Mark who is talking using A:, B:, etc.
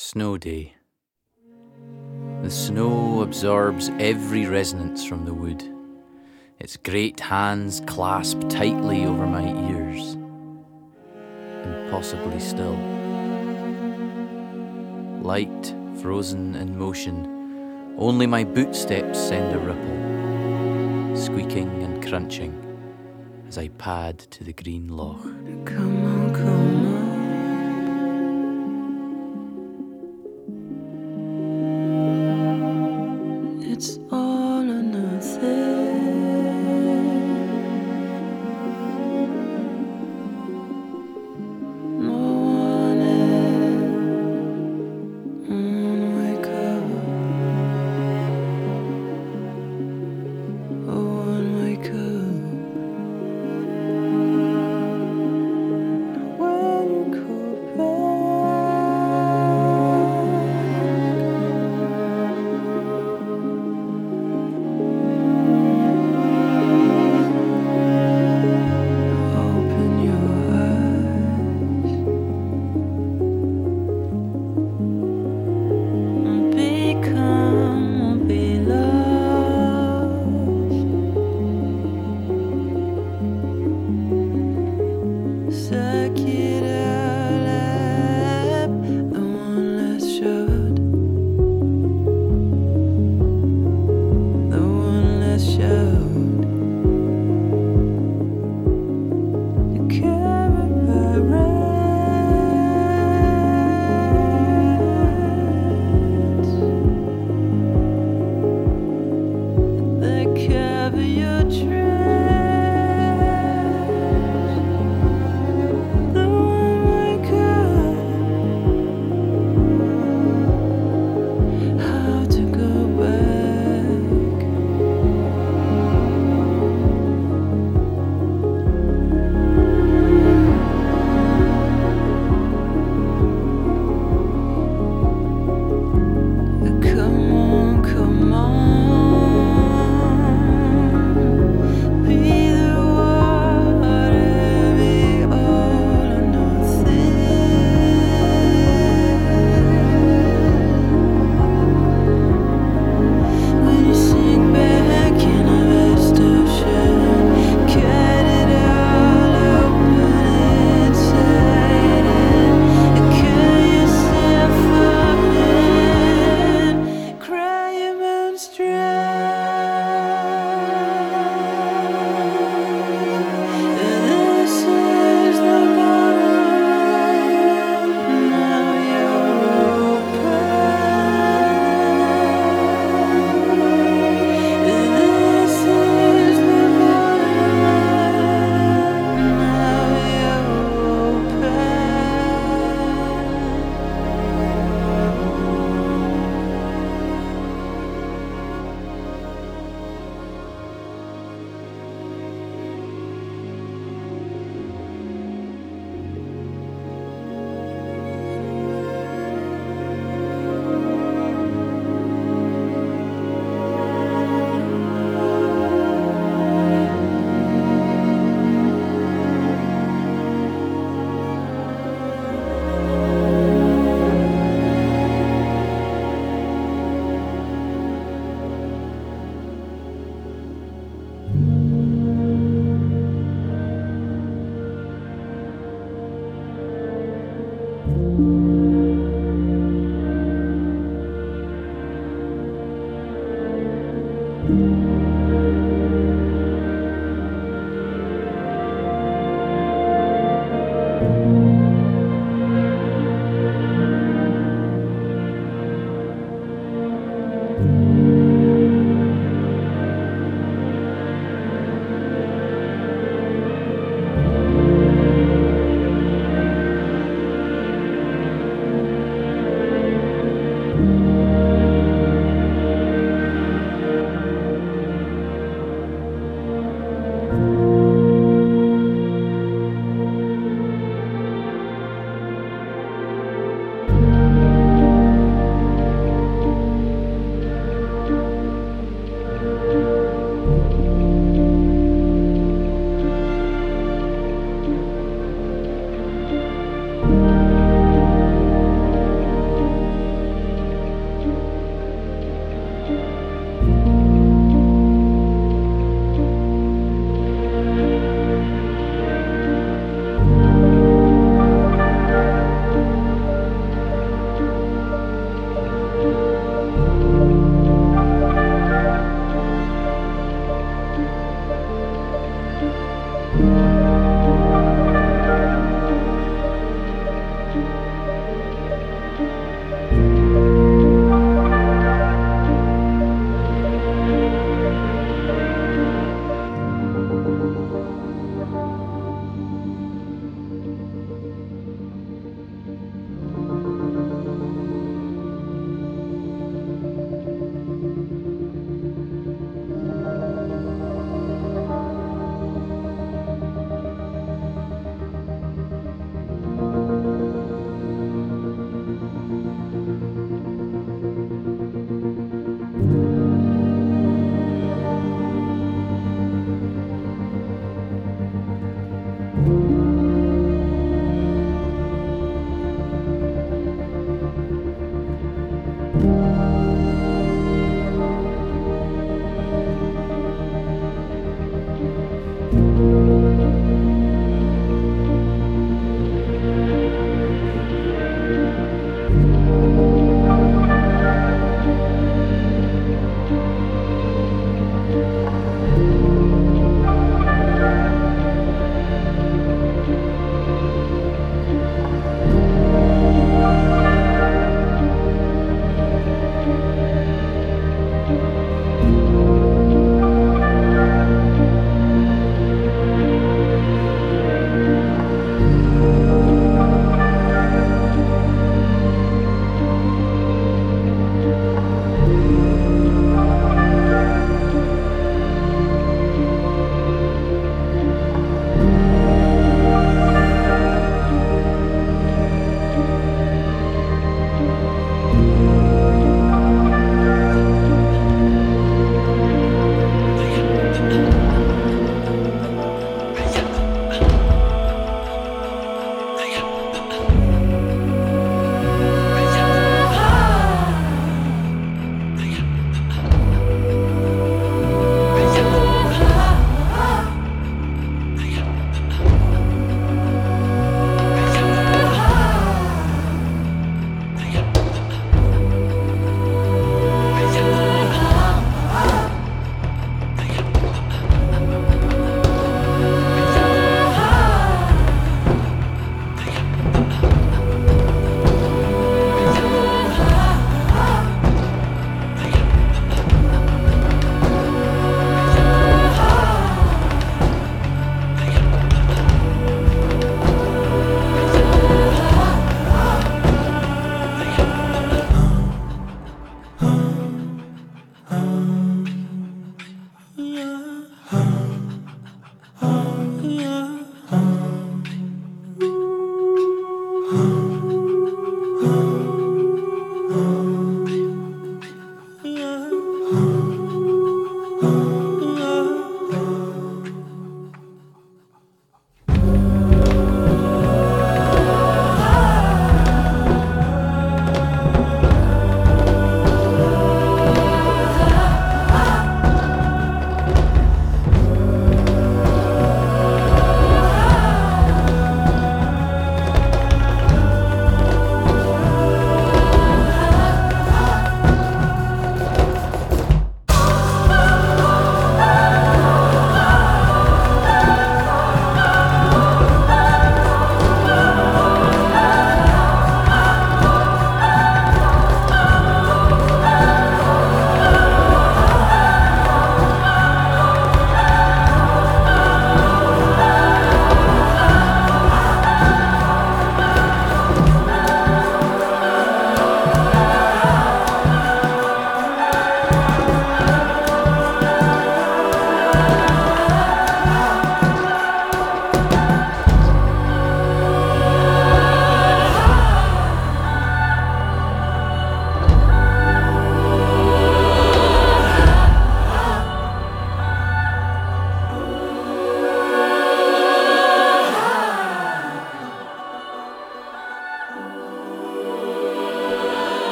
A: Snow Day. The snow absorbs every resonance from the wood. Its great hands clasp tightly over my ears. Impossibly still. Light, frozen in motion, only my bootsteps send a ripple, squeaking and crunching as I pad to the green loch.